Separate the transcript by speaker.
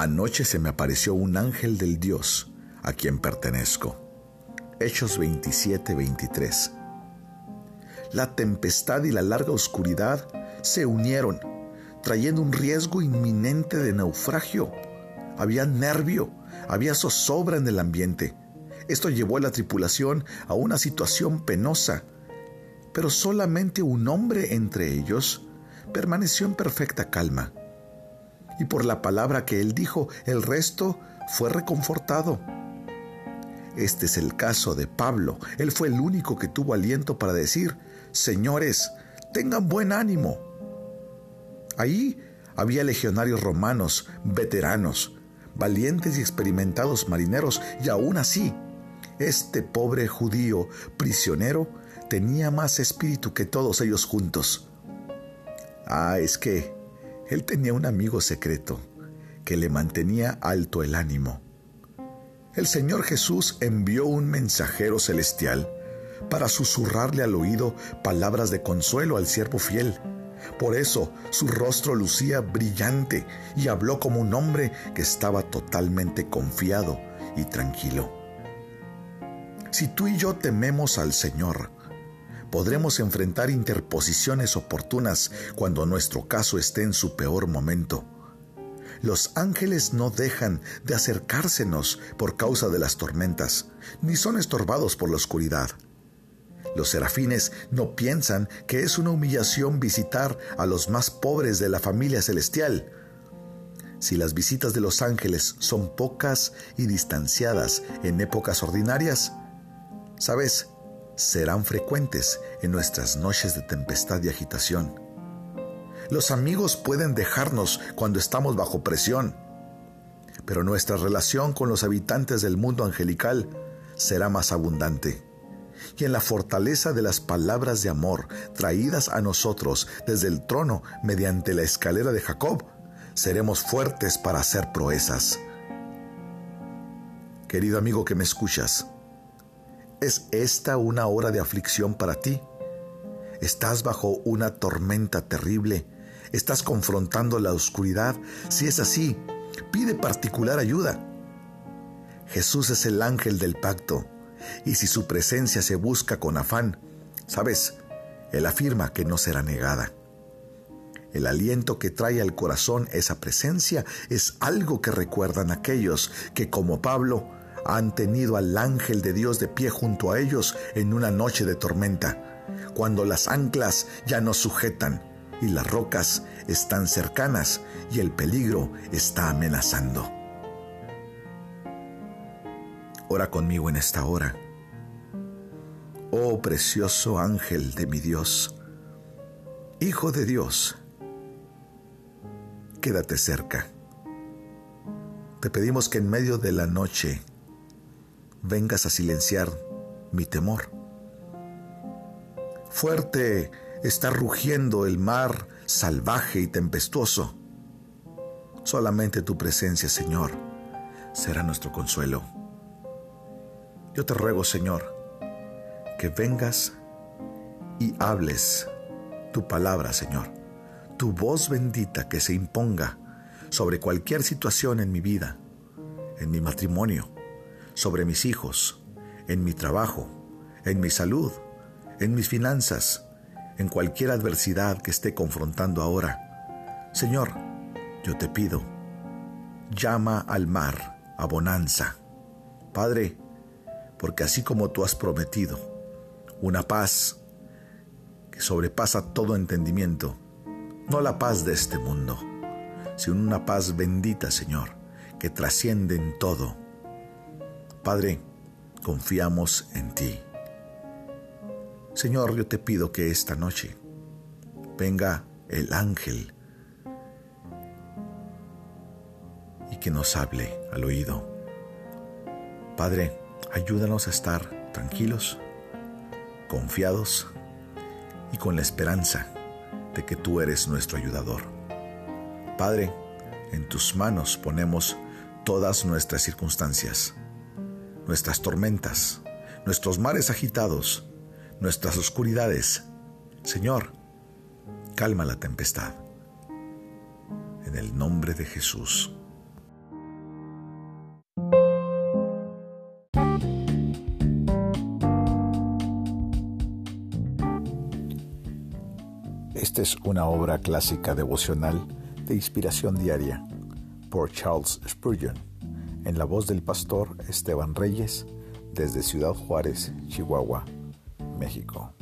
Speaker 1: Anoche se me apareció un ángel del Dios a quien pertenezco. Hechos 27, 23. La tempestad y la larga oscuridad se unieron, trayendo un riesgo inminente de naufragio. Había nervio, había zozobra en el ambiente. Esto llevó a la tripulación a una situación penosa, pero solamente un hombre entre ellos permaneció en perfecta calma y por la palabra que él dijo, el resto fue reconfortado. Este es el caso de Pablo. Él fue el único que tuvo aliento para decir, señores, tengan buen ánimo. Ahí había legionarios romanos, veteranos, valientes y experimentados marineros, y aún así, este pobre judío prisionero tenía más espíritu que todos ellos juntos. Ah, es que él tenía un amigo secreto que le mantenía alto el ánimo. El Señor Jesús envió un mensajero celestial para susurrarle al oído palabras de consuelo al siervo fiel. Por eso su rostro lucía brillante y habló como un hombre que estaba totalmente confiado y tranquilo. Si tú y yo tememos al Señor, podremos enfrentar interposiciones oportunas cuando nuestro caso esté en su peor momento. Los ángeles no dejan de acercársenos por causa de las tormentas, ni son estorbados por la oscuridad. Los serafines no piensan que es una humillación visitar a los más pobres de la familia celestial. Si las visitas de los ángeles son pocas y distanciadas en épocas ordinarias, sabes, serán frecuentes en nuestras noches de tempestad y agitación. Los amigos pueden dejarnos cuando estamos bajo presión, pero nuestra relación con los habitantes del mundo angelical será más abundante. Y en la fortaleza de las palabras de amor traídas a nosotros desde el trono mediante la escalera de Jacob, seremos fuertes para hacer proezas. Querido amigo que me escuchas, ¿Es esta una hora de aflicción para ti? ¿Estás bajo una tormenta terrible? ¿Estás confrontando la oscuridad? Si es así, pide particular ayuda. Jesús es el ángel del pacto, y si su presencia se busca con afán, sabes, Él afirma que no será negada. El aliento que trae al corazón esa presencia es algo que recuerdan aquellos que, como Pablo, han tenido al ángel de Dios de pie junto a ellos en una noche de tormenta, cuando las anclas ya no sujetan y las rocas están cercanas y el peligro está amenazando. Ora conmigo en esta hora. Oh precioso ángel de mi Dios, Hijo de Dios, quédate cerca. Te pedimos que en medio de la noche vengas a silenciar mi temor. Fuerte está rugiendo el mar salvaje y tempestuoso. Solamente tu presencia, Señor, será nuestro consuelo. Yo te ruego, Señor, que vengas y hables tu palabra, Señor, tu voz bendita que se imponga sobre cualquier situación en mi vida, en mi matrimonio, sobre mis hijos, en mi trabajo, en mi salud, en mis finanzas, en cualquier adversidad que esté confrontando ahora. Señor, yo te pido, llama al mar a bonanza. Padre, porque así como tú has prometido, una paz que sobrepasa todo entendimiento, no la paz de este mundo, sino una paz bendita, Señor, que trasciende en todo Padre, confiamos en ti. Señor, yo te pido que esta noche venga el ángel y que nos hable al oído. Padre, ayúdanos a estar tranquilos, confiados y con la esperanza de que tú eres nuestro ayudador. Padre, en tus manos ponemos todas nuestras circunstancias nuestras tormentas, nuestros mares agitados, nuestras oscuridades. Señor, calma la tempestad. En el nombre de Jesús. Esta es una obra clásica devocional de inspiración diaria por Charles Spurgeon en la voz del pastor Esteban Reyes, desde Ciudad Juárez, Chihuahua, México.